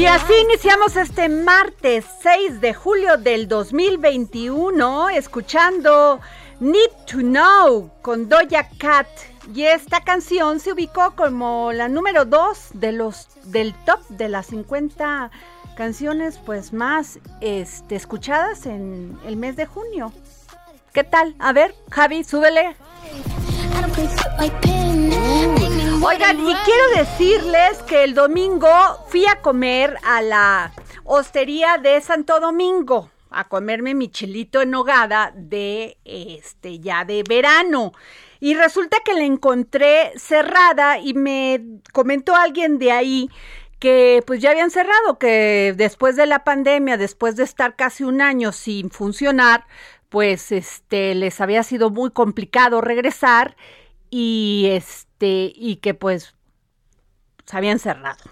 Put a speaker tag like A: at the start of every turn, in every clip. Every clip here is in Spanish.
A: Y así iniciamos este martes 6 de julio del 2021 escuchando Need to Know con Doja Cat. Y esta canción se ubicó como la número 2 de los, del top de las 50 canciones pues más este, escuchadas en el mes de junio. ¿Qué tal? A ver, Javi, súbele. Oigan, y quiero decirles que el domingo fui a comer a la hostería de Santo Domingo a comerme mi chilito en nogada de este ya de verano. Y resulta que la encontré cerrada y me comentó alguien de ahí que pues ya habían cerrado, que después de la pandemia, después de estar casi un año sin funcionar, pues este les había sido muy complicado regresar y este y que pues se habían cerrado.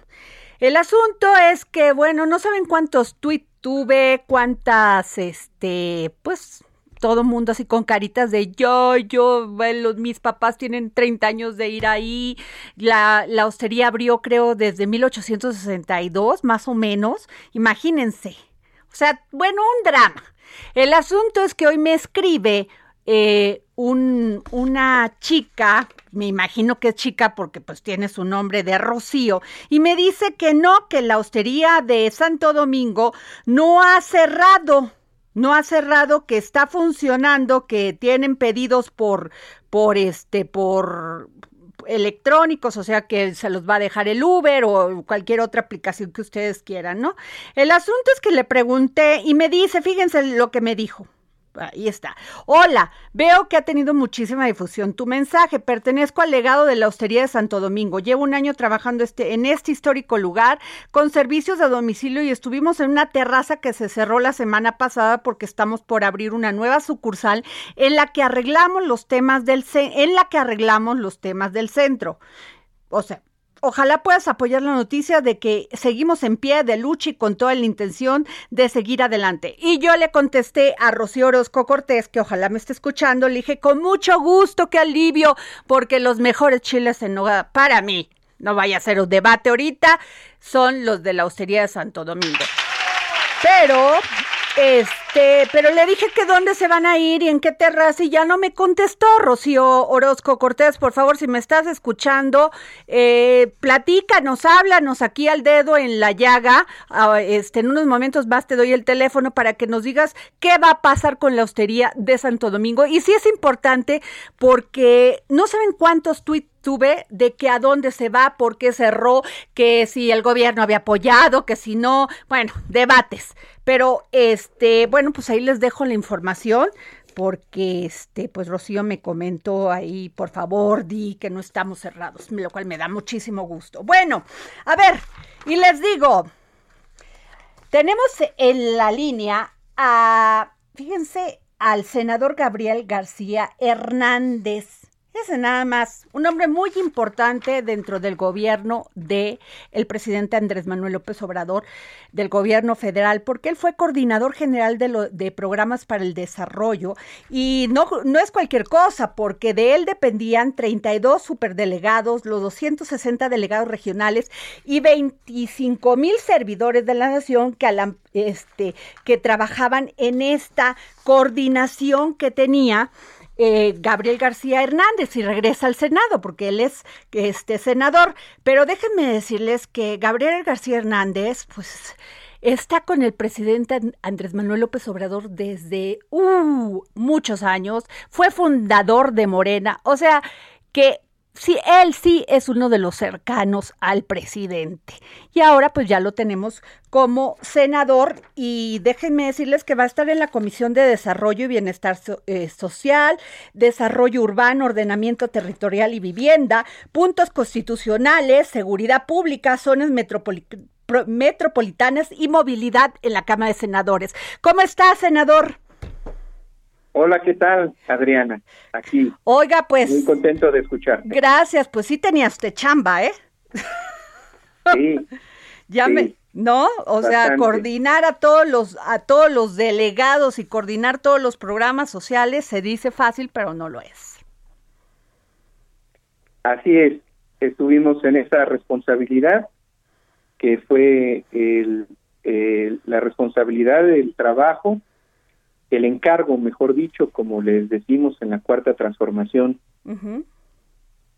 A: El asunto es que bueno, no saben cuántos tweets tuve, cuántas este pues todo mundo así con caritas de yo, yo, bueno, mis papás tienen 30 años de ir ahí. La, la hostería abrió, creo, desde 1862, más o menos. Imagínense. O sea, bueno, un drama. El asunto es que hoy me escribe eh, un, una chica, me imagino que es chica porque pues tiene su nombre de Rocío, y me dice que no, que la hostería de Santo Domingo no ha cerrado no ha cerrado, que está funcionando, que tienen pedidos por, por este, por electrónicos, o sea que se los va a dejar el Uber o cualquier otra aplicación que ustedes quieran, ¿no? El asunto es que le pregunté y me dice, fíjense lo que me dijo. Ahí está. Hola, veo que ha tenido muchísima difusión tu mensaje. Pertenezco al legado de la Hostería de Santo Domingo. Llevo un año trabajando este, en este histórico lugar con servicios de domicilio y estuvimos en una terraza que se cerró la semana pasada porque estamos por abrir una nueva sucursal en la que arreglamos los temas del en la que arreglamos los temas del centro. O sea, Ojalá puedas apoyar la noticia de que seguimos en pie de lucha y con toda la intención de seguir adelante. Y yo le contesté a Rocío Orozco Cortés, que ojalá me esté escuchando, le dije, con mucho gusto, qué alivio, porque los mejores chiles en nogada para mí, no vaya a ser un debate ahorita, son los de la hostería de Santo Domingo. Pero, este, pero le dije que dónde se van a ir y en qué terraza y ya no me contestó Rocío Orozco Cortés. Por favor, si me estás escuchando, eh, platícanos, háblanos aquí al dedo en la llaga. Ah, este, en unos momentos más te doy el teléfono para que nos digas qué va a pasar con la hostería de Santo Domingo. Y sí es importante porque no saben cuántos tweets tuve de que a dónde se va, por qué cerró, que si el gobierno había apoyado, que si no, bueno, debates. Pero este, bueno, pues ahí les dejo la información porque este, pues Rocío me comentó ahí, por favor, di que no estamos cerrados, lo cual me da muchísimo gusto. Bueno, a ver, y les digo, tenemos en la línea a, fíjense, al senador Gabriel García Hernández. Ese nada más, un hombre muy importante dentro del gobierno de el presidente Andrés Manuel López Obrador, del gobierno federal, porque él fue coordinador general de, lo, de programas para el desarrollo y no, no es cualquier cosa, porque de él dependían 32 superdelegados, los 260 delegados regionales y 25 mil servidores de la nación que, este, que trabajaban en esta coordinación que tenía eh, Gabriel García Hernández y regresa al Senado, porque él es este senador. Pero déjenme decirles que Gabriel García Hernández, pues está con el presidente Andrés Manuel López Obrador desde uh, muchos años, fue fundador de Morena, o sea que sí, él sí es uno de los cercanos al presidente. Y ahora pues ya lo tenemos como senador y déjenme decirles que va a estar en la Comisión de Desarrollo y Bienestar eh, Social, Desarrollo Urbano, Ordenamiento Territorial y Vivienda, puntos constitucionales, seguridad pública, zonas metropolitanas y movilidad en la Cámara de Senadores. ¿Cómo está, senador?
B: Hola, ¿qué tal, Adriana? Aquí.
A: Oiga, pues.
B: Muy contento de escucharte.
A: Gracias, pues sí tenía usted chamba, ¿eh?
B: Sí.
A: ya me, ¿no? O sea, coordinar a todos los a todos los delegados y coordinar todos los programas sociales se dice fácil, pero no lo es.
B: Así es. Estuvimos en esa responsabilidad que fue el, la responsabilidad del trabajo el encargo, mejor dicho, como les decimos en la cuarta transformación,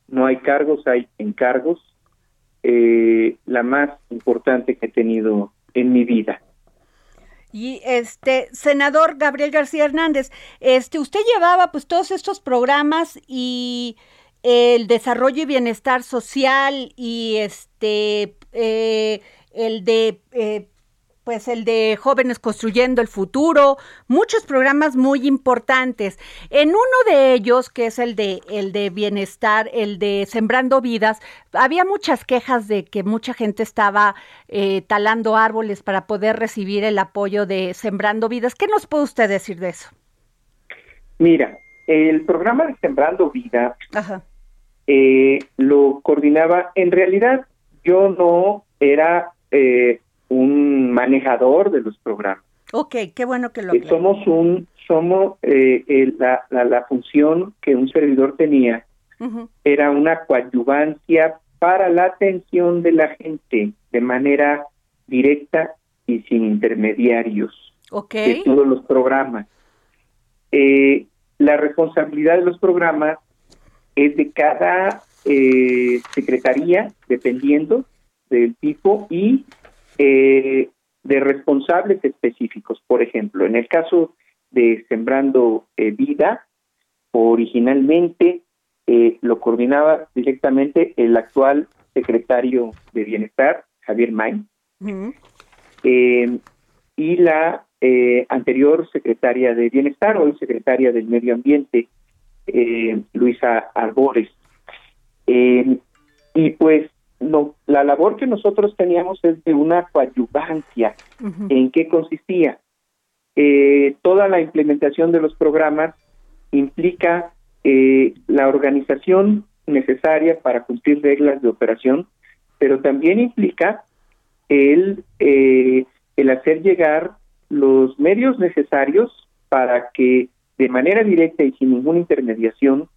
B: no hay cargos, hay encargos, eh, la más importante que he tenido en mi vida.
A: Y este senador Gabriel García Hernández, este usted llevaba pues todos estos programas y el desarrollo y bienestar social y este eh, el de eh, pues el de Jóvenes Construyendo el Futuro, muchos programas muy importantes. En uno de ellos, que es el de el de bienestar, el de Sembrando Vidas, había muchas quejas de que mucha gente estaba eh, talando árboles para poder recibir el apoyo de Sembrando Vidas. ¿Qué nos puede usted decir de eso?
B: Mira, el programa de Sembrando Vida eh, lo coordinaba, en realidad yo no era eh, un manejador de los programas.
A: Ok, qué bueno que lo
B: eh, Somos un, somos eh, la, la, función que un servidor tenía era una coadyuvancia para la atención de la gente de manera directa y sin intermediarios
A: okay.
B: de todos los programas. Eh, la responsabilidad de los programas es de cada secretaría, dependiendo del tipo, y eh, de responsables específicos. Por ejemplo, en el caso de Sembrando eh, Vida, originalmente eh, lo coordinaba directamente el actual secretario de Bienestar, Javier May, y la anterior secretaria de Bienestar, hoy secretaria del Medio Ambiente, Luisa Arbores. y pues no, la labor que nosotros teníamos es de una coadyuvancia. ¿En qué consistía? Eh, toda la implementación de los programas implica eh, la organización necesaria para cumplir reglas de operación, pero también implica el, eh, el hacer llegar los medios necesarios para que de manera directa y sin ninguna intermediación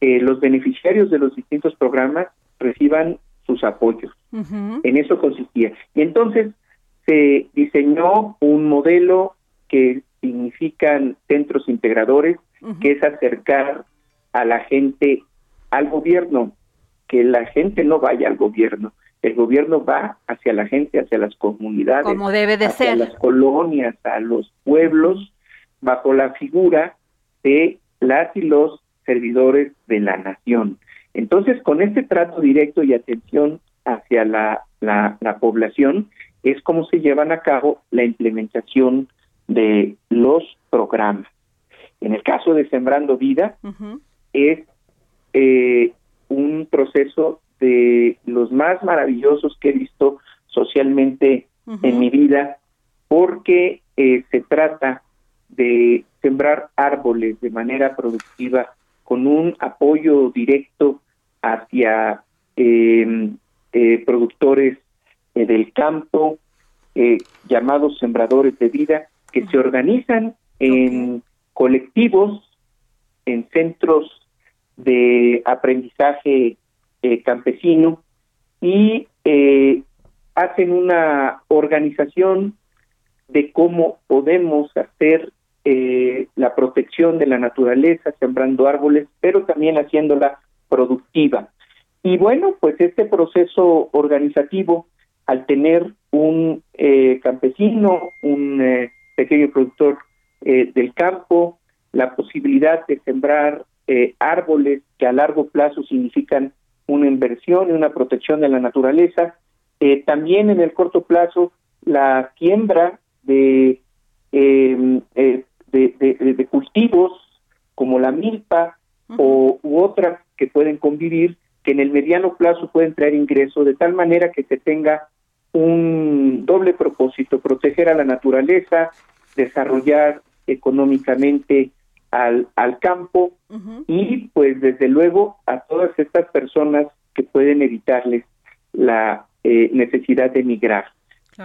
B: los beneficiarios de los distintos programas reciban sus apoyos. En eso consistía. Y entonces se diseñó un modelo que significan centros integradores, que es acercar a la gente al gobierno, que la gente no vaya al gobierno, el gobierno va hacia la gente, hacia las comunidades,
A: como debe de
B: hacia
A: ser,
B: las colonias, a los pueblos, bajo la figura de las y los servidores de la nación. Entonces, con este trato directo y atención hacia la, la, población, es como se llevan a cabo la implementación de los programas. En el caso de Sembrando Vida, es eh, un proceso de los más maravillosos que he visto socialmente en mi vida, porque eh, se trata de sembrar árboles de manera productiva con un apoyo directo hacia eh, eh, productores eh, del campo, llamados sembradores de vida, que se organizan en colectivos, en centros de aprendizaje campesino y hacen una organización de cómo podemos hacer la protección de la naturaleza, sembrando árboles, pero también haciéndola productiva. Y bueno, pues este proceso organizativo, al tener un eh, campesino, un eh, pequeño productor eh, del campo, la posibilidad de sembrar árboles que a largo plazo significan una inversión y una protección de la naturaleza, también en el corto plazo la siembra de, em, de, de, cultivos como la milpa o u otras que pueden convivir que en el mediano plazo pueden traer ingresos de tal manera que se tenga un doble propósito, proteger a la naturaleza, desarrollar económicamente al, al campo y pues desde luego a todas estas personas que pueden evitarles la eh, necesidad de emigrar.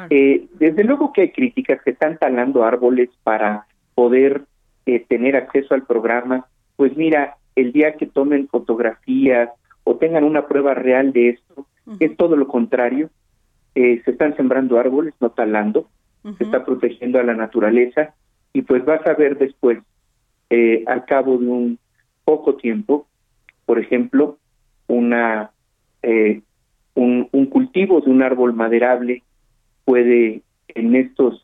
B: Eh, desde luego que hay críticas que están talando árboles para poder eh, tener acceso al programa. Pues mira, el día que tomen fotografías o tengan una prueba real de esto. Es todo lo contrario. Eh, se están sembrando árboles, no talando, se está protegiendo a la naturaleza y pues vas a ver después, eh, al cabo de un poco tiempo, por ejemplo, una eh, un, un, cultivo de un árbol maderable puede en estos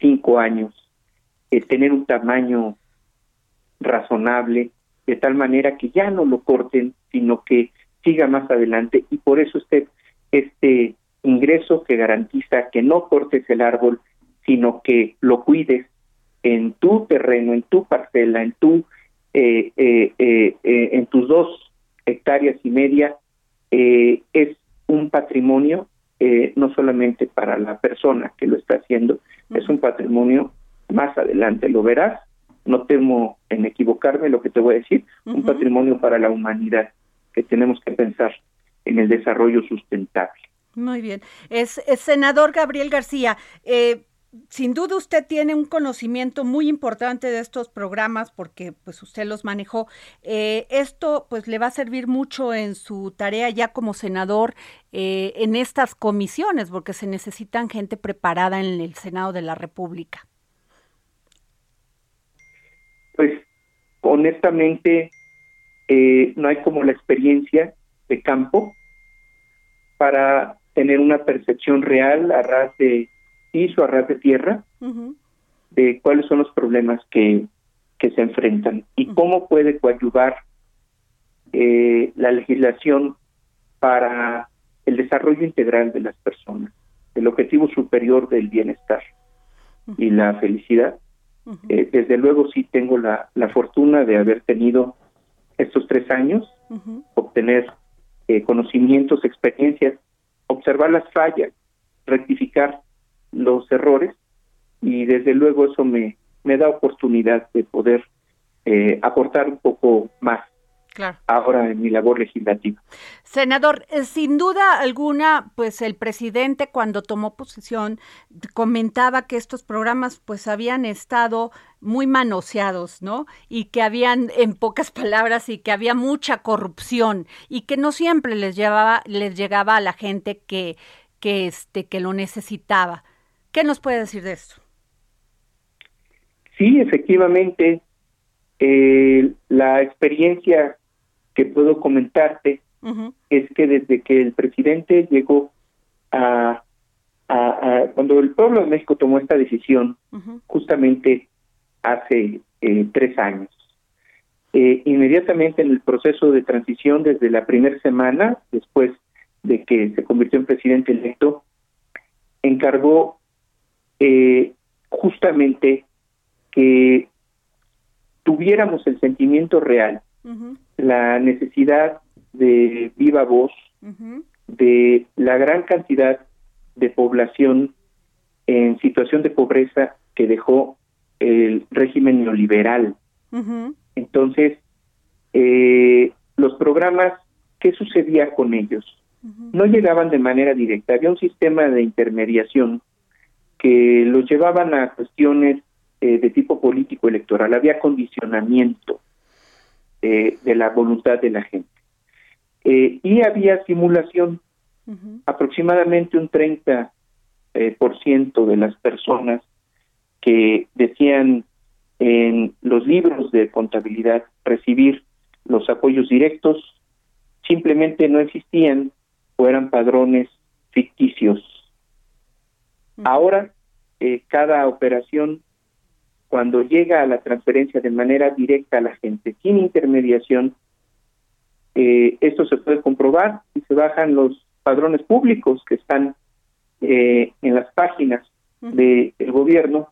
B: cinco años tener un tamaño razonable de tal manera que ya no lo corten, sino que siga más adelante. Y por eso este, este ingreso que garantiza que no cortes el árbol, sino que lo cuides en tu terreno, en tu parcela, en tu eh, eh, eh, en tus dos hectáreas y media, es un patrimonio no solamente para la persona que lo está haciendo, es un patrimonio más adelante, lo verás, no temo en equivocarme lo que te voy a decir, un patrimonio para la humanidad que tenemos que pensar en el desarrollo sustentable.
A: Muy bien. Es, senador Gabriel García. Eh, sin duda usted tiene un conocimiento muy importante de estos programas porque pues usted los manejó. Eh, esto pues le va a servir mucho en su tarea ya como senador eh, en estas comisiones porque se necesitan gente preparada en el Senado de la República.
B: Pues honestamente eh, no hay como la experiencia de campo para tener una percepción real a ras de piso, a ras de tierra, de cuáles son los problemas que, que se enfrentan y cómo puede coadyuvar eh, la legislación para el desarrollo integral de las personas, el objetivo superior del bienestar y la felicidad eh, desde luego sí tengo la, la, fortuna de haber tenido estos tres años, obtener eh, conocimientos, experiencias, observar las fallas, rectificar los errores y desde luego eso me, me da oportunidad de poder eh, aportar un poco más ahora en mi labor legislativa.
A: Senador, eh, sin duda alguna, pues el presidente cuando tomó posición comentaba que estos programas pues habían estado muy manoseados, ¿no? Y que habían, en pocas palabras, y que había mucha corrupción y que no siempre les llevaba, les llegaba a la gente que, que este, que lo necesitaba. ¿Qué nos puede decir de esto?
B: Sí, efectivamente, eh, la experiencia que puedo comentarte es que desde que el presidente llegó a, cuando el pueblo de México tomó esta decisión, justamente hace eh, tres años, eh, inmediatamente en el proceso de transición, desde la primera semana, después de que se convirtió en presidente electo, encargó eh, justamente que tuviéramos el sentimiento real la necesidad de viva voz de la gran cantidad de población en situación de pobreza que dejó el régimen neoliberal. Entonces, eh, los programas, ¿qué sucedía con ellos? No llegaban de manera directa, había un sistema de intermediación que los llevaban a cuestiones eh, de tipo político electoral, había condicionamiento eh, de la voluntad de la gente. y había simulación, aproximadamente un 30% por ciento de las personas que decían en los libros de contabilidad recibir los apoyos directos simplemente no existían o eran padrones ficticios. Ahora, eh, cada operación, cuando llega a la transferencia de manera directa a la gente, sin intermediación, eh, esto se puede comprobar y se bajan los padrones públicos que están eh, en las páginas del gobierno,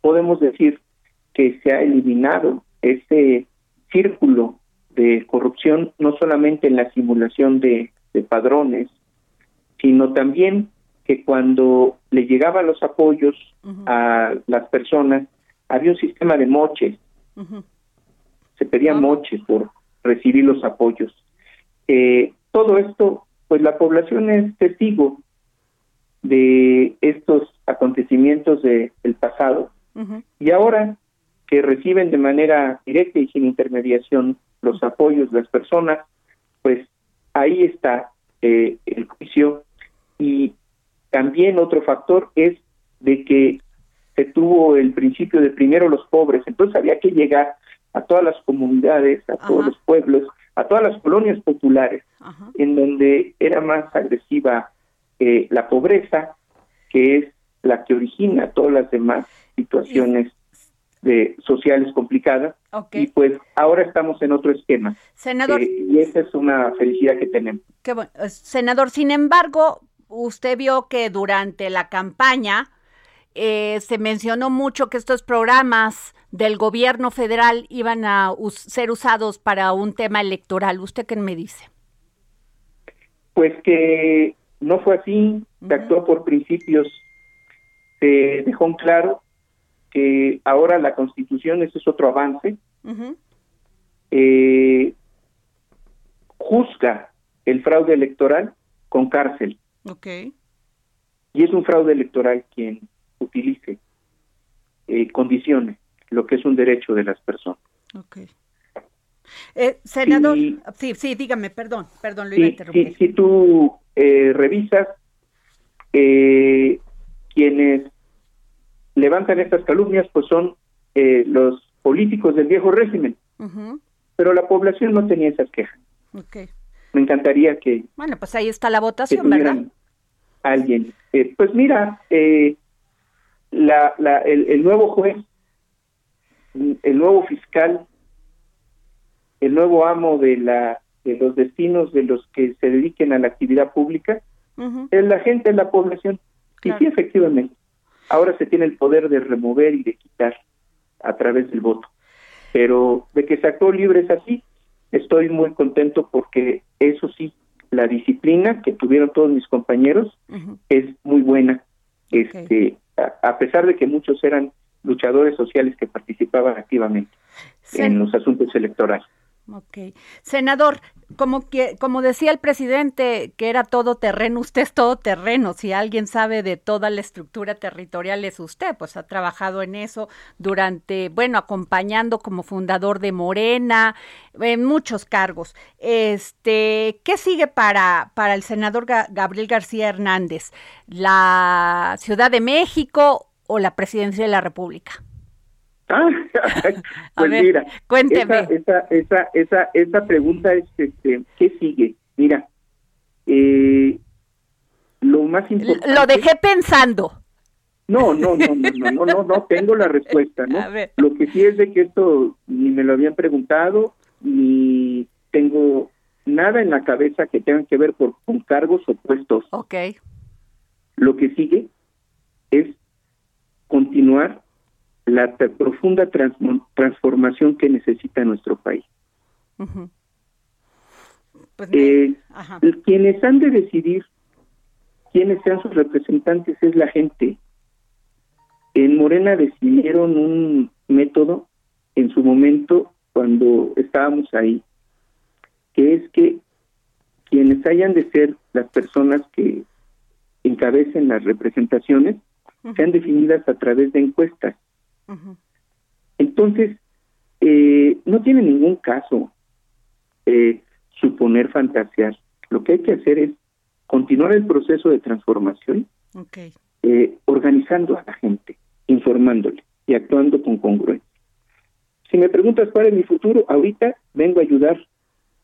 B: podemos decir que se ha eliminado ese círculo de corrupción, no solamente en la simulación de, padrones, sino también que cuando le llegaban los apoyos a las personas, había un sistema de moches. Se pedían moches por recibir los apoyos. Eh, todo esto, pues la población es testigo de estos acontecimientos del pasado y ahora que reciben de manera directa y sin intermediación los apoyos de las personas, pues ahí está eh, el juicio. Y también otro factor es de que se tuvo el principio de primero los pobres, entonces había que llegar a todas las comunidades, a todos los pueblos, a todas las colonias populares, en donde era más agresiva eh, la pobreza, que es la que origina todas las demás situaciones de sociales complicadas. Y pues ahora estamos en otro esquema
A: senador
B: eh, y esa es una felicidad que tenemos.
A: Qué bueno. Senador sin embargo usted vio que durante la campaña eh, se mencionó mucho que estos programas del gobierno federal iban a ser usados para un tema electoral. Usted qué me dice
B: pues que no fue así se actuó por principios se dejó en claro que ahora la constitución, ese es otro avance, eh, juzga el fraude electoral con cárcel.
A: Okay.
B: Y es un fraude electoral quien utilice eh, condiciones lo que es un derecho de las personas.
A: Okay. Eh, senador, sí, sí, dígame, perdón, perdón, lo iba a interrumpir.
B: Si, tú eh, revisas eh, quienes levantan estas calumnias, pues son eh, los políticos del viejo régimen. Pero la población no tenía esas quejas. Me encantaría que...
A: Bueno, pues ahí está la votación, ¿verdad?
B: Alguien. Eh, pues mira, eh, la, la, el, el nuevo juez, el nuevo fiscal, el nuevo amo de la de los destinos de los que se dediquen a la actividad pública, es la gente, es la población. Y sí, efectivamente ahora se tiene el poder de remover y de quitar a través del voto. Pero de que se actuó libre es así, estoy muy contento porque eso sí, la disciplina que tuvieron todos mis compañeros es muy buena. Este, a, pesar de que muchos eran luchadores sociales que participaban activamente en los asuntos electorales.
A: Ok. Senador, como, que, como decía el presidente que era todo terreno, usted es todo terreno. Si alguien sabe de toda la estructura territorial es usted, pues ha trabajado en eso durante, bueno, acompañando como fundador de Morena, en muchos cargos. Este, ¿qué sigue para, para el senador Gabriel García Hernández? ¿La Ciudad de México o la presidencia de la República?
B: Ah, pues mira,
A: cuénteme.
B: Esa, esa, esa, esa, pregunta es, este, ¿qué sigue? Mira, eh, lo más importante...
A: Lo dejé pensando.
B: No, no, no, no, no, no, no, tengo la respuesta, ¿no? Lo que sí es de que esto ni me lo habían preguntado, ni tengo nada en la cabeza que tenga que ver por, con cargos o puestos.
A: Ok.
B: Lo que sigue es continuar la profunda transformación que necesita nuestro país. Pues eh, quienes han de decidir quiénes sean sus representantes es la gente. en Morena decidieron un método en su momento cuando estábamos ahí, que es que quienes hayan de ser las personas que encabecen las representaciones sean definidas a través de encuestas. Entonces, eh, no tiene ningún caso eh, suponer fantasear. Lo que hay que hacer es continuar el proceso de transformación, eh, organizando a la gente, informándole y actuando con congruencia. Si me preguntas cuál es mi futuro, ahorita vengo a ayudar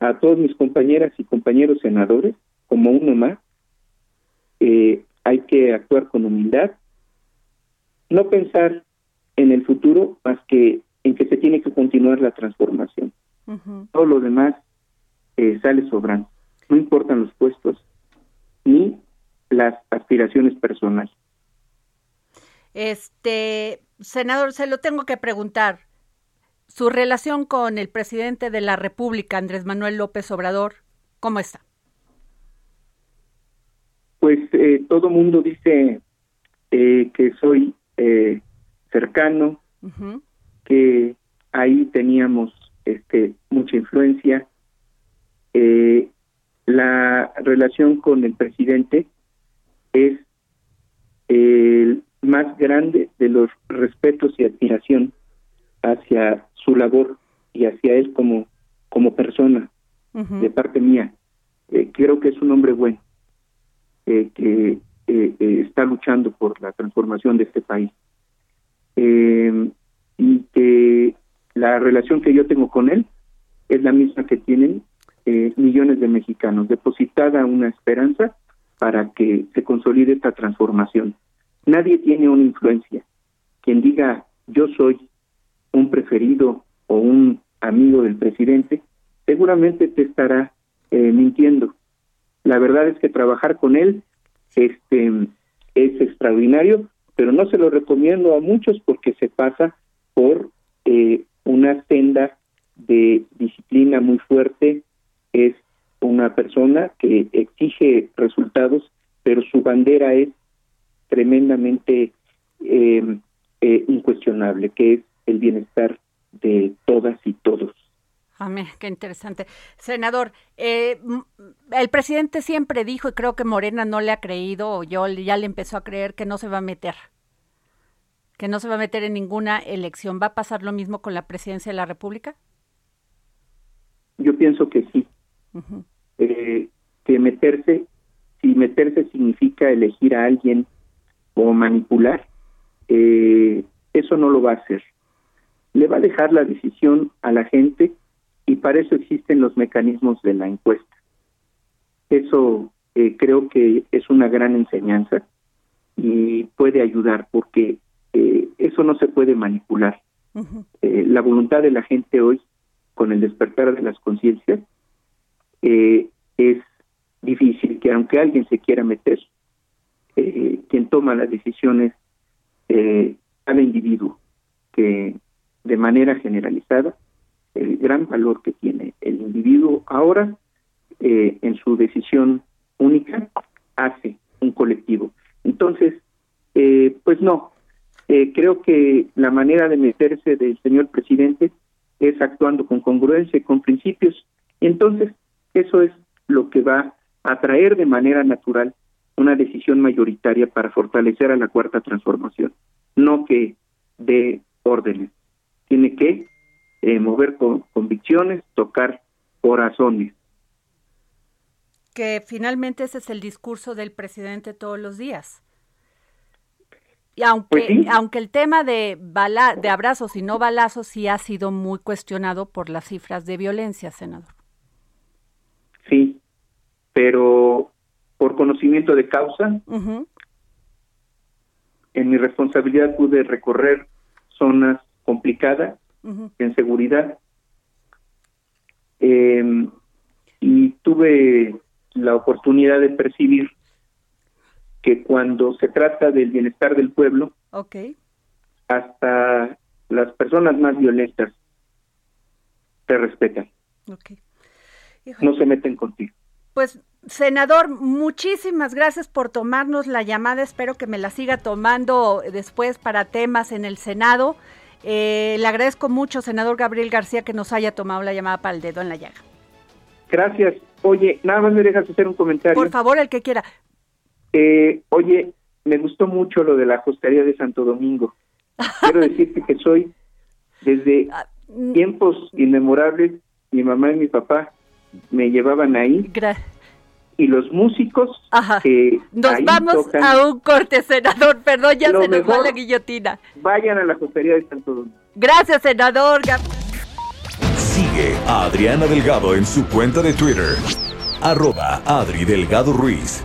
B: a todos mis compañeras y compañeros senadores, como uno más. Eh, hay que actuar con humildad, no pensar en el futuro más que en que se tiene que continuar la transformación. Todo lo demás eh, sale sobrando. No importan los puestos ni las aspiraciones personales.
A: Este, senador, se lo tengo que preguntar. Su relación con el presidente de la República, Andrés Manuel López Obrador, ¿cómo está?
B: Pues eh, todo mundo dice eh, que soy eh, cercano, que ahí teníamos este, mucha influencia. Eh, la relación con el presidente es el más grande de los respetos y admiración hacia su labor y hacia él como, como persona, de parte mía. Eh, creo que es un hombre bueno, eh, que eh, está luchando por la transformación de este país. Y que la relación que yo tengo con él es la misma que tienen millones de mexicanos, depositada una esperanza para que se consolide esta transformación. Nadie tiene una influencia. Quien diga yo soy un preferido o un amigo del presidente, seguramente te estará eh, mintiendo. La verdad es que trabajar con él este, es extraordinario, pero no se lo recomiendo a muchos porque se pasa por eh, una senda de disciplina muy fuerte, es una persona que exige resultados, pero su bandera es tremendamente eh, eh, incuestionable, que es el bienestar de todas y todos.
A: Amén, qué interesante. Senador, eh, el presidente siempre dijo, y creo que Morena no le ha creído, o yo ya le empezó a creer que no se va a meter, que no se va a meter en ninguna elección. ¿Va a pasar lo mismo con la presidencia de la República?
B: Yo pienso que sí. Eh, que meterse, si meterse significa elegir a alguien o manipular, eh, eso no lo va a hacer. Le va a dejar la decisión a la gente y para eso existen los mecanismos de la encuesta. Eso eh, creo que es una gran enseñanza y puede ayudar porque eso no se puede manipular. la voluntad de la gente hoy, con el despertar de las conciencias, eh, es difícil que aunque alguien se quiera meter, eh, quien toma las decisiones eh, cada individuo, que de manera generalizada, el gran valor que tiene el individuo ahora eh, en su decisión única hace un colectivo. Entonces, eh, pues no, creo que la manera de meterse del señor presidente es actuando con congruencia, con principios, entonces eso es lo que va a traer de manera natural una decisión mayoritaria para fortalecer a la cuarta transformación, no que dé órdenes. Tiene que eh, mover con convicciones, tocar corazones.
A: Que finalmente ese es el discurso del presidente todos los días. Y aunque, pues aunque el tema de, bala, de abrazos y no balazos sí ha sido muy cuestionado por las cifras de violencia, senador
B: sí, pero por conocimiento de causa, en mi responsabilidad pude recorrer zonas complicadas en seguridad em, y tuve la oportunidad de percibir que cuando se trata del bienestar del pueblo, hasta las personas más violentas te respetan no se meten contigo.
A: pues senador, muchísimas gracias por tomarnos la llamada. Espero que me la siga tomando después para temas en el Senado. Eh, le agradezco mucho, senador Gabriel García, que nos haya tomado la llamada para el dedo en la llaga.
B: Gracias. Oye, nada más me dejas hacer un comentario.
A: Por favor, el que quiera.
B: Eh, oye, me gustó mucho lo de la hostería de Santo Domingo. Quiero decirte que soy, desde ah, mm. tiempos inmemorables, mi mamá y mi papá me llevaban ahí. Y los músicos
A: que nos vamos a un corte senador. Perdón ya se nos va la guillotina.
B: vayan a la hostería de Santo Domingo.
A: Gracias senador.
C: Sigue a Adriana Delgado en su cuenta de Twitter. Arroba Adri Delgado Ruiz.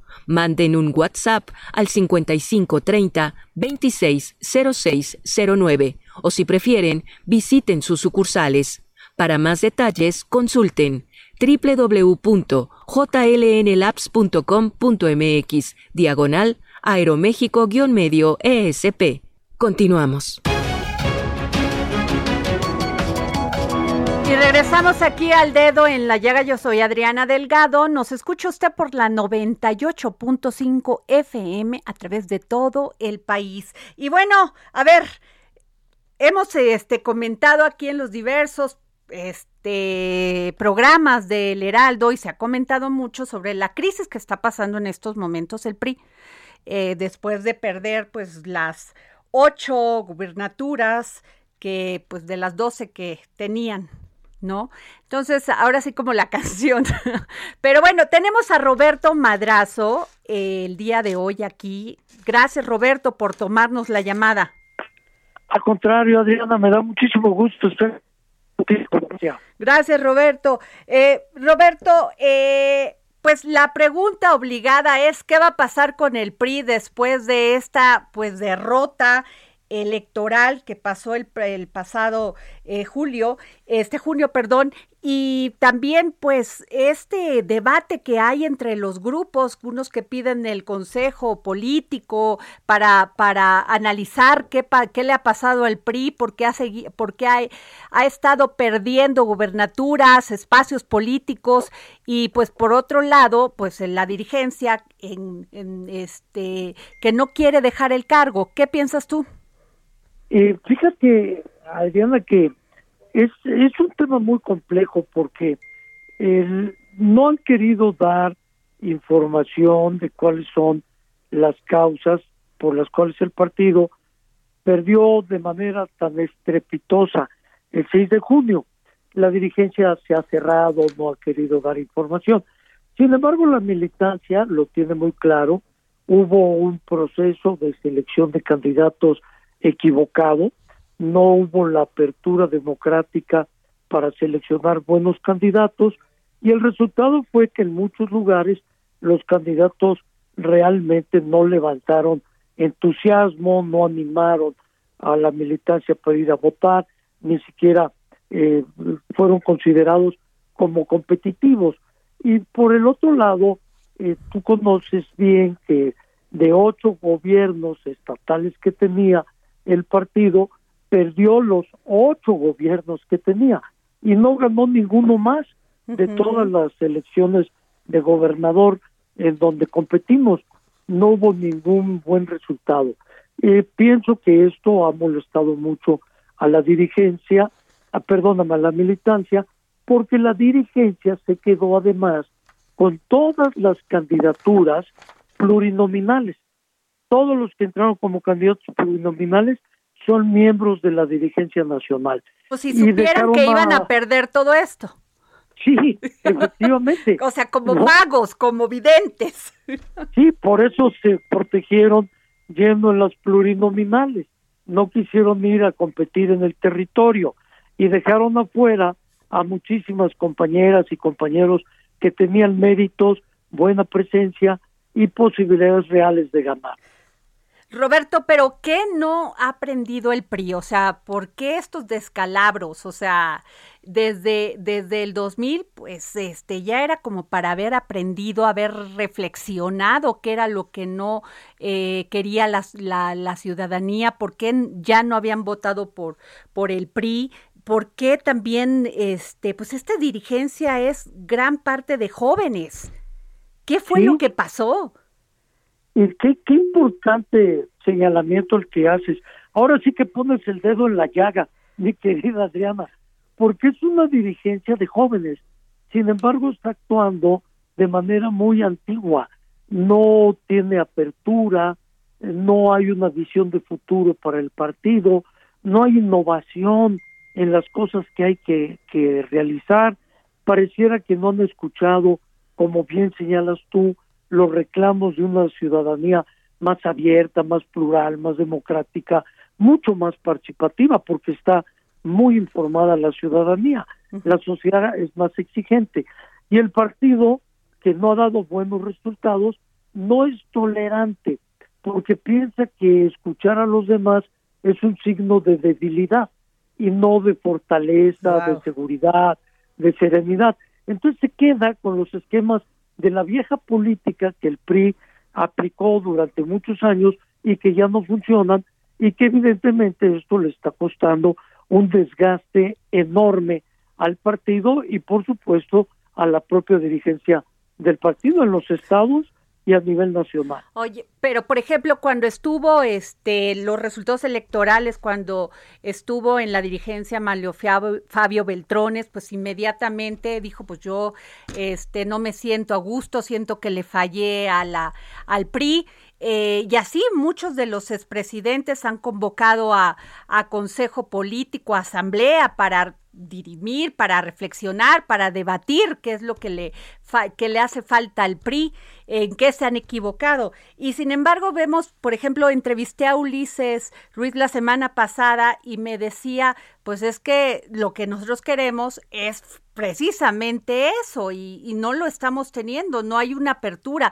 D: Manden un WhatsApp al 5530 260609 o si prefieren, visiten sus sucursales. Para más detalles, consulten www.jlnlabs.com.mx diagonal aeroméxico-medio ESP. Continuamos.
A: Y regresamos aquí al dedo en la llaga. Yo soy Adriana Delgado. Nos escucha usted por la 98.5 FM a través de todo el país. Y bueno, a ver, hemos este, comentado aquí en los diversos este, programas del Heraldo y se ha comentado mucho sobre la crisis que está pasando en estos momentos el PRI. Eh, después de perder pues las ocho gubernaturas que pues de las doce que tenían ¿no? Entonces, ahora sí como la canción. Pero bueno, tenemos a Roberto Madrazo eh, el día de hoy aquí. Gracias, Roberto, por tomarnos la llamada.
E: Al contrario, Adriana, me da muchísimo gusto estar
A: Gracias, Roberto. Eh, Roberto, eh, pues la pregunta obligada es qué va a pasar con el PRI después de esta pues derrota electoral que pasó el, el pasado eh, julio, este junio, perdón, y también pues este debate que hay entre los grupos, unos que piden el consejo político para, para analizar qué, qué le ha pasado al PRI, por qué ha, ha estado perdiendo gubernaturas, espacios políticos y pues por otro lado pues en la dirigencia en, en este que no quiere dejar el cargo. ¿Qué piensas tú?
E: Eh, fíjate, Adriana, que es, es un tema muy complejo porque no han querido dar información de cuáles son las causas por las cuales el partido perdió de manera tan estrepitosa el 6 de junio. La dirigencia se ha cerrado, no ha querido dar información. Sin embargo, la militancia lo tiene muy claro. Hubo un proceso de selección de candidatos equivocado, no hubo la apertura democrática para seleccionar buenos candidatos y el resultado fue que en muchos lugares los candidatos realmente no levantaron entusiasmo, no animaron a la militancia para ir a votar, ni siquiera eh, fueron considerados como competitivos. Y por el otro lado, eh, tú conoces bien que de ocho gobiernos estatales que tenía el partido, perdió los ocho gobiernos que tenía y no ganó ninguno más de todas las elecciones de gobernador en donde competimos. No hubo ningún buen resultado. Eh, pienso que esto ha molestado mucho a la dirigencia, a, perdóname, a la militancia, porque la dirigencia se quedó además con todas las candidaturas plurinominales. Todos los que entraron como candidatos plurinominales son miembros de la dirigencia nacional.
A: Pues si supieran que iban a perder todo esto.
E: Sí, efectivamente.
A: o sea, como magos, como videntes.
E: sí, por eso se protegieron yendo en las plurinominales. No quisieron ir a competir en el territorio y dejaron afuera a muchísimas compañeras y compañeros que tenían méritos, buena presencia y posibilidades reales de ganar.
A: Roberto, pero ¿qué no ha aprendido el PRI? O sea, ¿por qué estos descalabros? O sea, desde, desde el 2000, pues este, ya era como para haber aprendido, haber reflexionado qué era lo que no eh, quería la, la, la, ciudadanía, por qué ya no habían votado por, por el PRI, por qué también, este, pues esta dirigencia es gran parte de jóvenes. ¿Qué fue lo que pasó?
E: Y qué, qué importante señalamiento el que haces. Ahora sí que pones el dedo en la llaga, mi querida Adriana, porque es una dirigencia de jóvenes. Sin embargo, está actuando de manera muy antigua. No tiene apertura, no hay una visión de futuro para el partido, no hay innovación en las cosas que hay que, que realizar. Pareciera que no han escuchado, como bien señalas tú, los reclamos de una ciudadanía más abierta, más plural, más democrática, mucho más participativa, porque está muy informada la ciudadanía. La sociedad es más exigente. Y el partido, que no ha dado buenos resultados, no es tolerante, porque piensa que escuchar a los demás es un signo de debilidad y no de fortaleza, de seguridad, de serenidad. Entonces se queda con los esquemas de la vieja política que el PRI aplicó durante muchos años y que ya no funcionan y que evidentemente esto le está costando un desgaste enorme al partido y por supuesto a la propia dirigencia del partido en los estados y a nivel nacional.
A: Oye, pero por ejemplo, cuando estuvo este los resultados electorales, cuando estuvo en la dirigencia Malio Fabio, Beltrones, pues inmediatamente dijo, pues yo este no me siento a gusto, siento que le fallé a la al PRI eh, y así muchos de los expresidentes han convocado a, a consejo político, a asamblea para dirimir, para reflexionar, para debatir qué es lo que le, que le hace falta al PRI, en qué se han equivocado. Y sin embargo vemos, por ejemplo, entrevisté a Ulises Ruiz la semana pasada y me decía, pues es que lo que nosotros queremos es precisamente eso y, no lo estamos teniendo, no hay una apertura.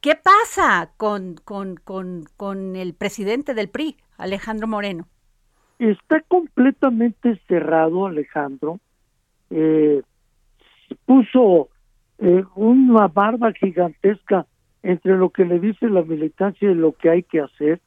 A: ¿Qué pasa con, con, con, con el presidente del PRI, Alejandro Moreno?
E: Está completamente cerrado Alejandro eh, puso eh, una barba gigantesca entre lo que le dice la militancia y lo que hay que hacer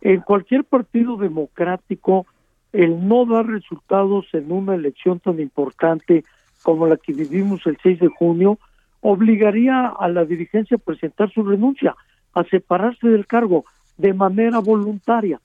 E: en cualquier partido democrático el no dar resultados en una elección tan importante como la que vivimos el 6 de junio obligaría a la dirigencia a presentar su renuncia, a separarse del cargo de manera voluntaria.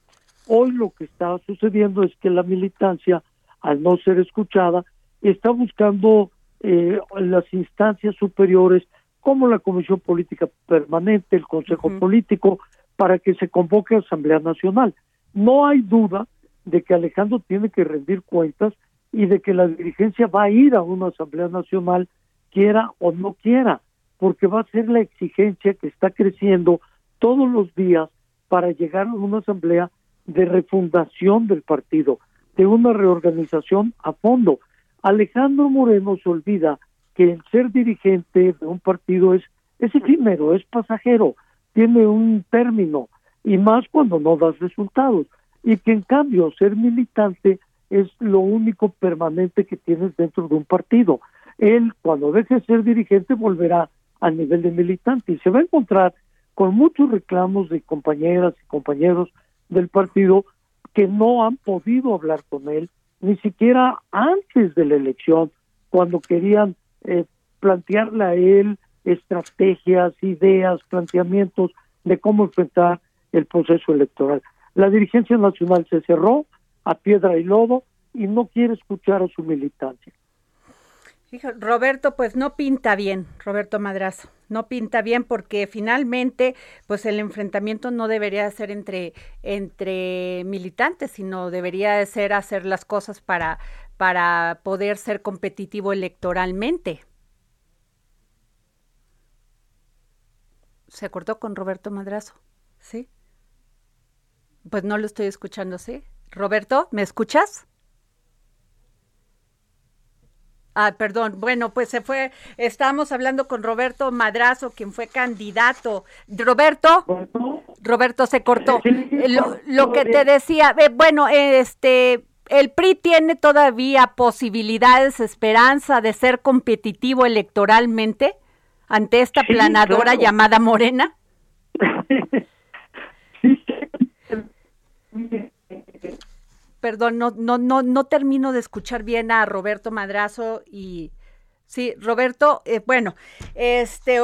E: Hoy lo que está sucediendo es que la militancia, al no ser escuchada, está buscando eh, las instancias superiores como la Comisión Política Permanente, el Consejo Político, para que se convoque a Asamblea Nacional. No hay duda de que Alejandro tiene que rendir cuentas y de que la dirigencia va a ir a una Asamblea Nacional, quiera o no quiera, porque va a ser la exigencia que está creciendo todos los días para llegar a una Asamblea de refundación del partido, de una reorganización a fondo. Alejandro Moreno se olvida que el ser dirigente de un partido es es efímero, es pasajero, tiene un término, y más cuando no das resultados. Y que en cambio ser militante es lo único permanente que tienes dentro de un partido. Él, cuando deje de ser dirigente, volverá al nivel de militante y se va a encontrar con muchos reclamos de compañeras y compañeros del partido que no han podido hablar con él, ni siquiera antes de la elección, cuando querían eh, plantearle a él estrategias, ideas, planteamientos de cómo enfrentar el proceso electoral. La dirigencia nacional se cerró a piedra y lodo y no quiere escuchar a su militancia.
A: Roberto, pues no pinta bien, Roberto Madrazo, no pinta bien porque finalmente, pues el enfrentamiento no debería ser entre, entre militantes, sino debería ser hacer las cosas para, para poder ser competitivo electoralmente. Se cortó con Roberto Madrazo, ¿sí? Pues no lo estoy escuchando, ¿sí? Roberto, ¿me escuchas? Ah, perdón. Bueno, pues se fue. Estamos hablando con Roberto Madrazo, quien fue candidato. Roberto. Roberto se cortó. Lo, que te decía, eh, bueno, este, el PRI tiene todavía posibilidades, esperanza de ser competitivo electoralmente ante esta planadora llamada Morena. perdón, no, no, no, no termino de escuchar bien a Roberto Madrazo y sí, Roberto, eh, bueno, este,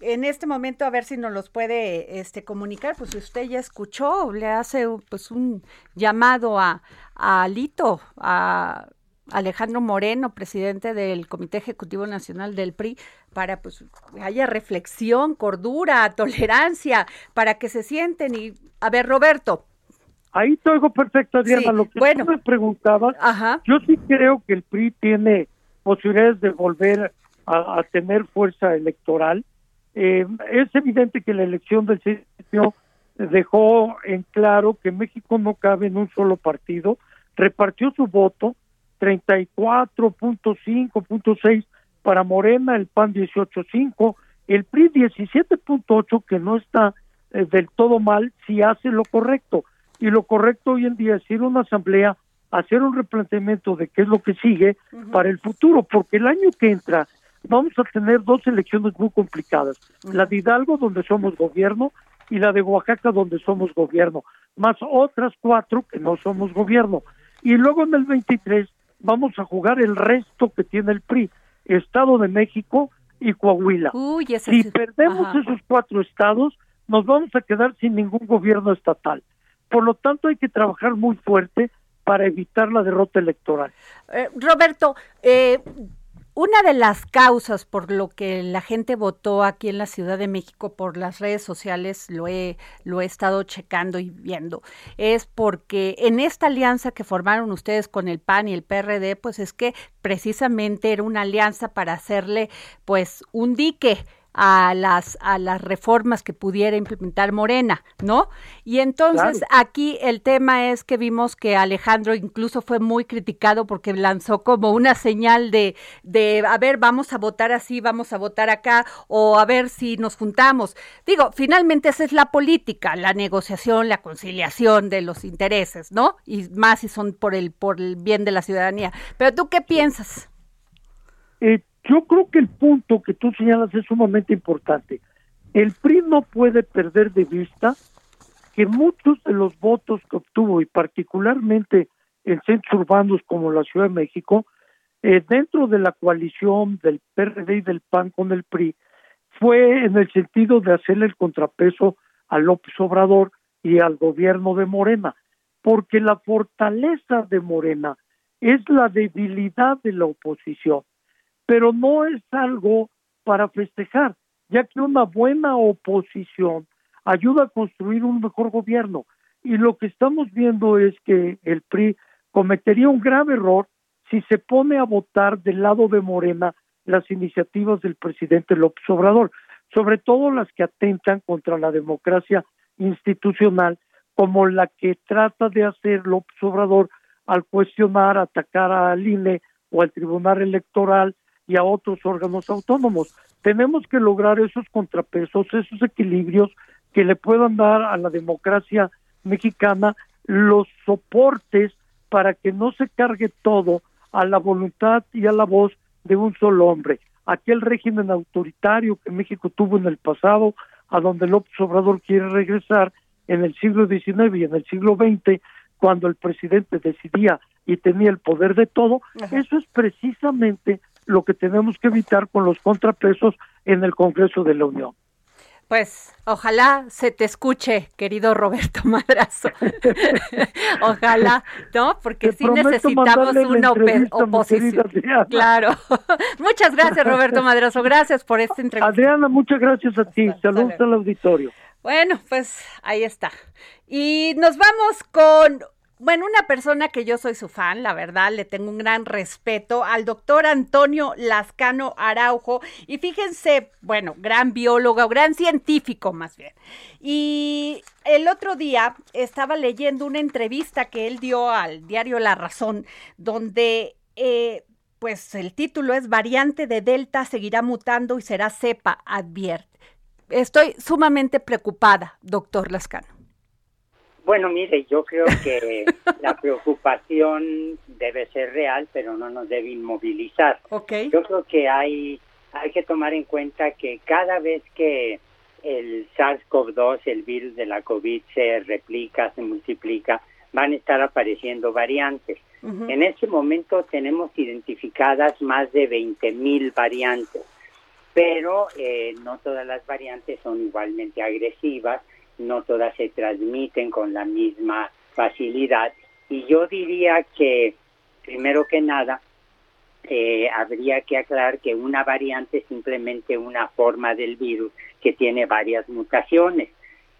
A: en este momento a ver si nos los puede este, comunicar, pues si usted ya escuchó, le hace pues un llamado a, a Alito, a Alejandro Moreno, presidente del Comité Ejecutivo Nacional del PRI, para pues haya reflexión, cordura, tolerancia, para que se sienten y a ver, Roberto,
E: Ahí te oigo perfecto, Adriana. lo que tú me preguntabas, yo sí creo que el PRI tiene posibilidades de volver a, tener fuerza electoral. Eh, es evidente que la elección del sitio dejó en claro que México no cabe en un solo partido, repartió su voto, 34.5.6 para Morena, el PAN 18.5, el PRI 17.8, que no está eh, del todo mal si hace lo correcto y lo correcto hoy en día es ir a una asamblea, hacer un replanteamiento de qué es lo que sigue para el futuro, porque el año que entra vamos a tener dos elecciones muy complicadas, la de Hidalgo donde somos gobierno y la de Oaxaca donde somos gobierno, más otras cuatro que no somos gobierno. Y luego en el 23 vamos a jugar el resto que tiene el PRI, Estado de México y Coahuila. si perdemos esos cuatro estados, nos vamos a quedar sin ningún gobierno estatal. Por lo tanto, hay que trabajar muy fuerte para evitar la derrota electoral.
A: Eh, Roberto, eh, una de las causas por lo que la gente votó aquí en la Ciudad de México por las redes sociales, lo he, lo he estado checando y viendo, es porque en esta alianza que formaron ustedes con el PAN y el PRD, pues es que precisamente era una alianza para hacerle pues un dique a las a las reformas que pudiera implementar Morena, ¿no? Y entonces aquí el tema es que vimos que Alejandro incluso fue muy criticado porque lanzó como una señal de de a ver, vamos a votar así, vamos a votar acá o a ver si nos juntamos. Digo, finalmente esa es la política, la negociación, la conciliación de los intereses, ¿no? Y más si son por el por el bien de la ciudadanía. Pero tú qué piensas?
E: Yo creo que el punto que tú señalas es sumamente importante. El PRI no puede perder de vista que muchos de los votos que obtuvo, y particularmente en centros urbanos como la Ciudad de México, eh, dentro de la coalición del PRD y del PAN con el PRI, fue en el sentido de hacerle el contrapeso a López Obrador y al gobierno de Morena, porque la fortaleza de Morena es la debilidad de la oposición pero no es algo para festejar, ya que una buena oposición ayuda a construir un mejor gobierno. Y lo que estamos viendo es que el PRI cometería un grave error si se pone a votar del lado de Morena las iniciativas del presidente López Obrador, sobre todo las que atentan contra la democracia institucional, como la que trata de hacer López Obrador al cuestionar, atacar al INE o al Tribunal Electoral y a otros órganos autónomos. tenemos que lograr esos contrapesos, esos equilibrios que le puedan dar a la democracia mexicana los soportes para que no se cargue todo a la voluntad y a la voz de un solo hombre. Aquel régimen autoritario que México tuvo en el pasado, a donde López Obrador quiere regresar en el siglo XIX y en el siglo XX, cuando el presidente decidía y tenía el poder de todo, eso es precisamente lo que tenemos que evitar con los contrapesos en el Congreso de la Unión.
A: Pues ojalá se te escuche, querido Roberto Madrazo. ojalá, ¿no? Porque sí necesitamos una oposición. Claro. muchas gracias, Roberto Madrazo. Gracias por esta entrevista.
E: Adriana, muchas gracias a ti. Saludos al auditorio.
A: Bueno, pues ahí está. Y nos vamos con bueno, una persona que yo soy su fan, la verdad, le tengo un gran respeto al doctor Antonio Lascano Araujo. Y fíjense, bueno, gran biólogo, gran científico más bien. Y el otro día estaba leyendo una entrevista que él dio al diario La Razón, donde... Eh, pues el título es Variante de Delta seguirá mutando y será cepa, advierte. Estoy sumamente preocupada, doctor Lascano.
F: Bueno, mire, yo creo que la preocupación debe ser real, pero no nos debe inmovilizar.
A: Okay.
F: Yo creo que hay, hay que tomar en cuenta que cada vez que el SARS-CoV-2, el virus de la COVID, se replica, se multiplica, van a estar apareciendo variantes. En este momento tenemos identificadas más de 20.000 variantes, pero eh, no todas las variantes son igualmente agresivas no todas se transmiten con la misma facilidad. Y yo diría que, primero que nada, eh, habría que aclarar que una variante es simplemente una forma del virus que tiene varias mutaciones.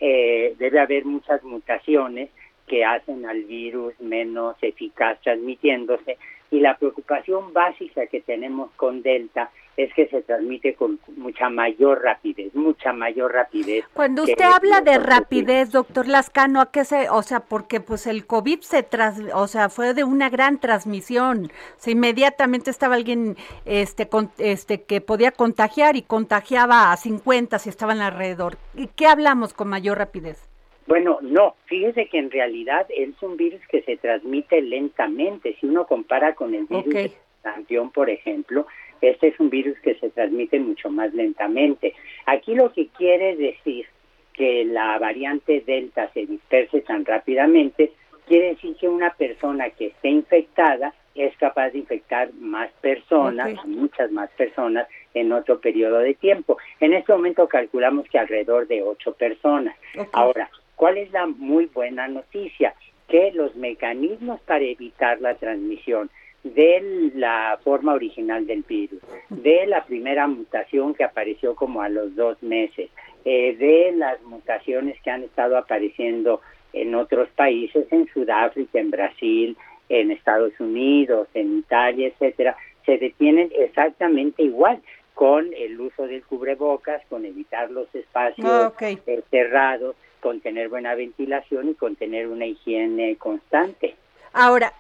F: Eh, debe haber muchas mutaciones que hacen al virus menos eficaz transmitiéndose y la preocupación básica que tenemos con Delta es que se transmite con mucha mayor rapidez, mucha mayor rapidez.
A: Cuando usted habla de rapidez, doctor Lascano, ¿a qué se, o sea, porque pues el COVID se tras, o sea, fue de una gran transmisión, o inmediatamente estaba alguien este con, este que podía contagiar y contagiaba a 50 si estaban alrededor. ¿Y qué hablamos con mayor rapidez?
F: Bueno, no, fíjese que en realidad es un virus que se transmite lentamente. Si uno compara con el virus de Santión, por ejemplo, este es un virus que se transmite mucho más lentamente. Aquí lo que quiere decir que la variante Delta se disperse tan rápidamente, quiere decir que una persona que esté infectada es capaz de infectar más personas, muchas más personas, en otro periodo de tiempo. En este momento calculamos que alrededor de ocho personas. Ahora, ¿cuál es la muy buena noticia? Que los mecanismos para evitar la transmisión de la forma original del virus, de la primera mutación que apareció como a los dos meses, eh, de las mutaciones que han estado apareciendo en otros países, en Sudáfrica, en Brasil, en Estados Unidos, en Italia, etcétera, se detienen exactamente igual con el uso del cubrebocas, con evitar los espacios eh, cerrados, con tener buena ventilación y con tener una higiene constante.
A: Ahora,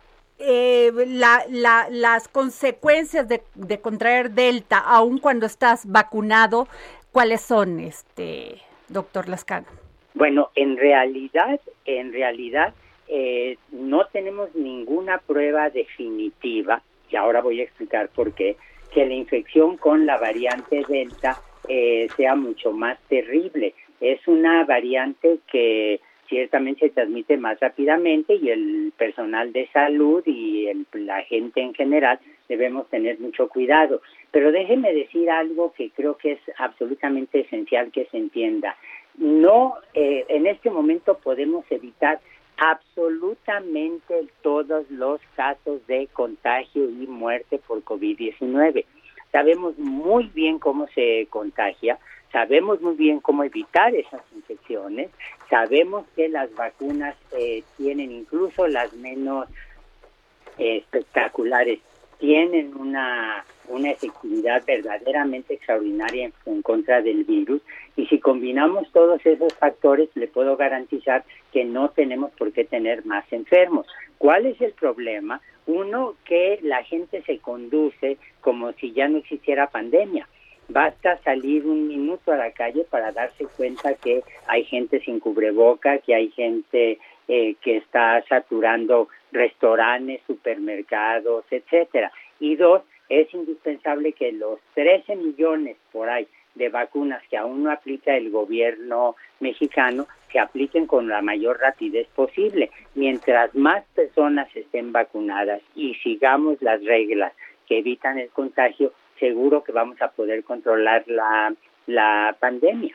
A: eh, la, la, las consecuencias de, de, contraer Delta, aun cuando estás vacunado, ¿cuáles son, este doctor Lascano?
F: Bueno, en realidad, en realidad eh, no tenemos ninguna prueba definitiva, y ahora voy a explicar por qué, que la infección con la variante Delta eh, sea mucho más terrible. Es una variante que ciertamente se transmite más rápidamente y el personal de salud y la gente en general debemos tener mucho cuidado. Pero déjeme decir algo que creo que es absolutamente esencial que se entienda. No, eh, en este momento podemos evitar absolutamente todos los casos de contagio y muerte por COVID-19. Sabemos muy bien cómo se contagia, sabemos muy bien cómo evitar esas infecciones, sabemos que las vacunas eh, tienen incluso las menos eh, espectaculares, tienen una, una efectividad verdaderamente extraordinaria en, en, contra del virus y si combinamos todos esos factores le puedo garantizar que no tenemos por qué tener más enfermos. ¿Cuál es el problema? Uno, que la gente se conduce como si ya no existiera pandemia Basta salir un minuto a la calle para darse cuenta que hay gente sin cubreboca, que hay gente eh, que está saturando restaurantes, supermercados, etcétera. Y dos, es indispensable que los 13 millones por ahí de vacunas que aún no aplica el gobierno mexicano se apliquen con la mayor rapidez posible. Mientras más personas estén vacunadas y sigamos las reglas que evitan el contagio, seguro que vamos a poder controlar la, la pandemia.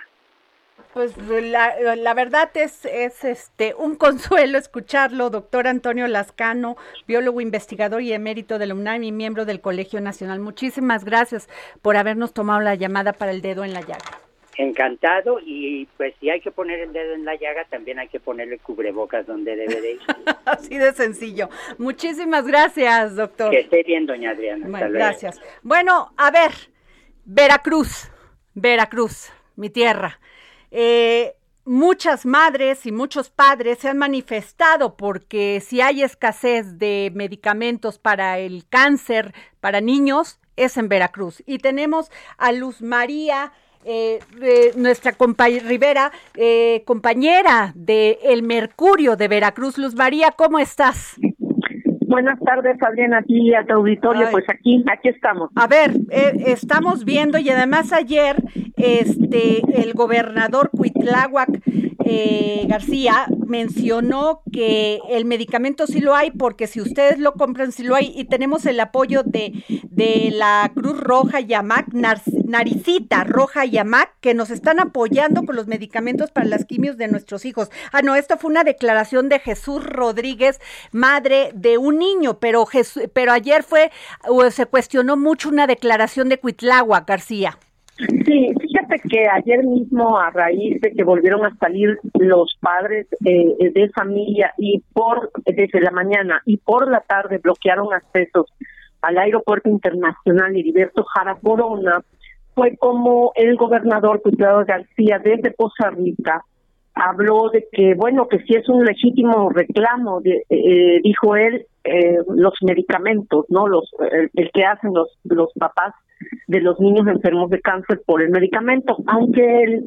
A: Pues la, la, verdad es, es este un consuelo escucharlo, doctor Antonio Lascano, biólogo investigador y emérito de la UNAM y miembro del Colegio Nacional. Muchísimas gracias por habernos tomado la llamada para el dedo en la llaga.
F: Encantado y pues si hay que poner el dedo en la llaga, también hay que ponerle cubrebocas donde debe de ir.
A: Así de sencillo. Muchísimas gracias, doctor.
F: Que esté bien, doña Adriana.
A: Bueno, gracias. Bueno, a ver, Veracruz, Veracruz, mi tierra. Eh, muchas madres y muchos padres se han manifestado porque si hay escasez de medicamentos para el cáncer para niños, es en Veracruz. Y tenemos a Luz María. Eh, nuestra compañera Rivera, eh, compañera de El Mercurio de Veracruz. Luz María, ¿cómo estás?
G: Buenas tardes, Adriana, aquí a tu auditorio. Pues aquí, aquí estamos.
A: A ver, eh, estamos viendo y además ayer, este, el gobernador Cuitláhuac eh, García mencionó que el medicamento sí lo hay porque si ustedes lo compran sí lo hay y tenemos el apoyo de, de la Cruz Roja Yamac, Naricita Roja Yamac, que nos están apoyando con los medicamentos para las quimios de nuestros hijos. Ah, no, esto fue una declaración de Jesús Rodríguez, madre de un niño, pero, pero ayer fue, se cuestionó mucho una declaración de Cuitlagua, García.
G: Sí, fíjate que ayer mismo, a raíz de que volvieron a salir los padres eh, de familia y por desde la mañana y por la tarde bloquearon accesos al aeropuerto internacional Heriberto Jara Corona, fue como el gobernador Cuidado García desde Poza Rica habló de que, bueno, que si es un legítimo reclamo, de, eh, dijo él, eh, los medicamentos, ¿no? Los, el, que hacen los, los papás de los niños enfermos de cáncer por el medicamento, aunque el,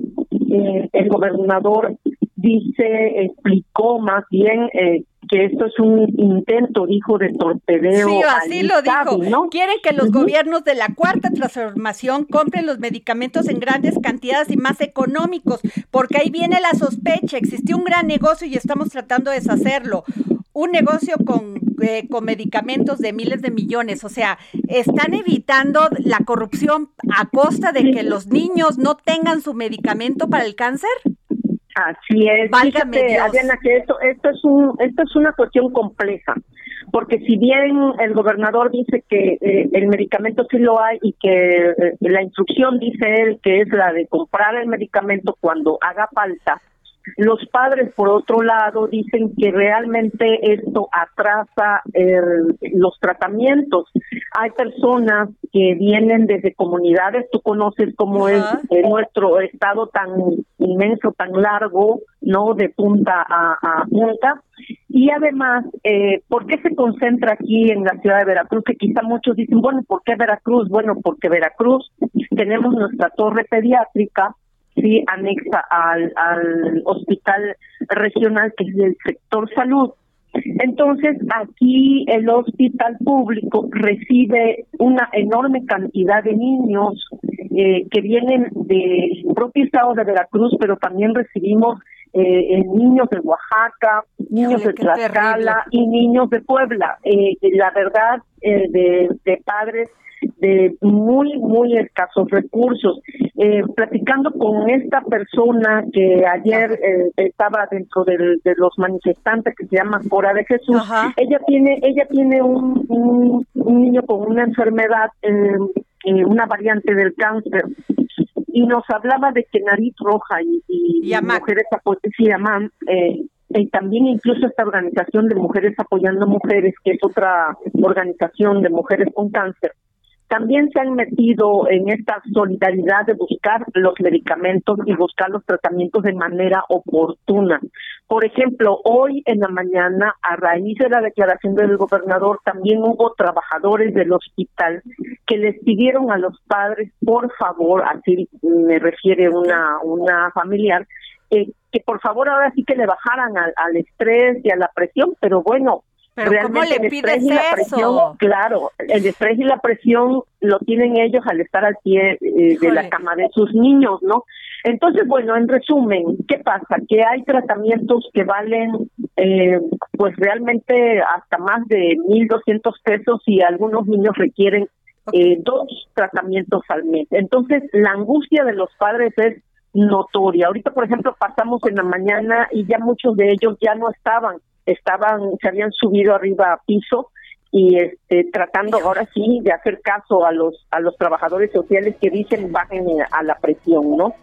G: eh, el gobernador dice, explicó más bien eh, que esto es un intento, dijo, de torpedeo.
A: Sí, así lo dijo. ¿no? Quieren que los gobiernos de la cuarta transformación compren los medicamentos en grandes cantidades y más económicos, porque ahí viene la sospecha. Existió un gran negocio y estamos tratando de deshacerlo. Un negocio con, eh, con medicamentos de miles de millones. O sea, están evitando la corrupción a costa de que los niños no tengan su medicamento para el cáncer.
G: Así es. Fíjate, Adriana, que esto, esto es un, esto es una cuestión compleja, porque si bien el gobernador dice que eh, el medicamento sí lo hay y que eh, la instrucción dice él que es la de comprar el medicamento cuando haga falta, los padres, por otro lado, dicen que realmente esto atrasa los tratamientos. Hay personas que vienen desde comunidades, tú conoces cómo es nuestro estado tan inmenso, tan largo, ¿no? De punta a, punta. Y además, eh, ¿por qué se concentra aquí en la ciudad de Veracruz? Que quizá muchos dicen, bueno, ¿por qué Veracruz? Bueno, porque Veracruz tenemos nuestra torre pediátrica, sí anexa al, al hospital regional que es del sector salud. Entonces, aquí el hospital público recibe una enorme cantidad de niños eh, que vienen del propio estado de Veracruz, pero también recibimos eh, niños de Oaxaca, niños de Tlaxcala y niños de Puebla. Eh, la verdad, eh, de, de padres de muy, muy escasos recursos. Eh, platicando con esta persona que ayer eh, estaba dentro de los manifestantes que se llama Cora de Jesús, ella tiene, ella tiene un, un, niño con una enfermedad, eh, una variante del cáncer y nos hablaba de que nariz roja y, y, mujeres apoyadas eh, y también incluso esta organización de mujeres apoyando mujeres que es otra organización de mujeres con cáncer también se han metido en esta solidaridad de buscar los medicamentos y buscar los tratamientos de manera oportuna. Por ejemplo, hoy en la mañana, a raíz de la declaración del gobernador, también hubo trabajadores del hospital que les pidieron a los padres, por favor, así me refiere una, una familiar, eh, que por favor ahora sí que le bajaran al, al estrés y a la presión, pero bueno,
A: pero ¿cómo le pides eso?
G: claro, el estrés y la presión lo tienen ellos al estar al pie eh, de la cama de sus niños, ¿no? Entonces, bueno, en resumen, ¿qué pasa? Que hay tratamientos que valen, eh, pues realmente hasta más de 1.200 pesos y algunos niños requieren eh, dos tratamientos al mes. Entonces, la angustia de los padres es notoria. Ahorita, por ejemplo, pasamos en la mañana y ya muchos de ellos ya no estaban estaban, se habían subido arriba a piso y este, tratando ahora sí de hacer caso a los a los trabajadores sociales que dicen bajen a la presión, ¿no?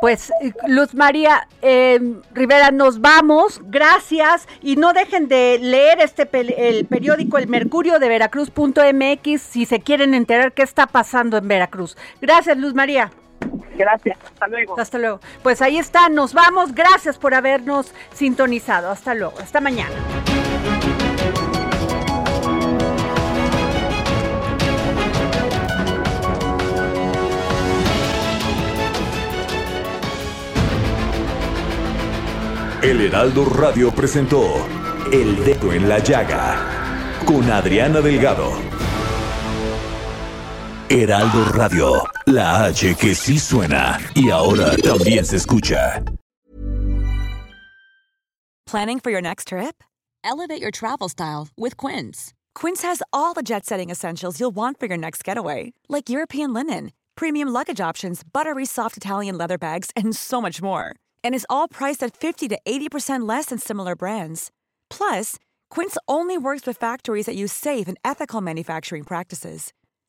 A: Pues eh, Luz María eh, Rivera, nos vamos, gracias y no dejen de leer este el periódico El Mercurio de Veracruz.mx si se quieren enterar qué está pasando en Veracruz. Gracias Luz María.
G: Gracias, hasta luego.
A: Hasta luego. Pues ahí está, nos vamos. Gracias por habernos sintonizado. Hasta luego, hasta mañana.
C: El Heraldo Radio presentó El Dedo en la Llaga con Adriana Delgado. Heraldo Radio, la H que sí suena y ahora también se escucha.
H: Planning for your next trip? Elevate your travel style with Quince. Quince has all the jet setting essentials you'll want for your next getaway, like European linen, premium luggage options, buttery soft Italian leather bags, and so much more. And is all priced at 50 to 80% less than similar brands. Plus, Quince only works with factories that use safe and ethical manufacturing practices.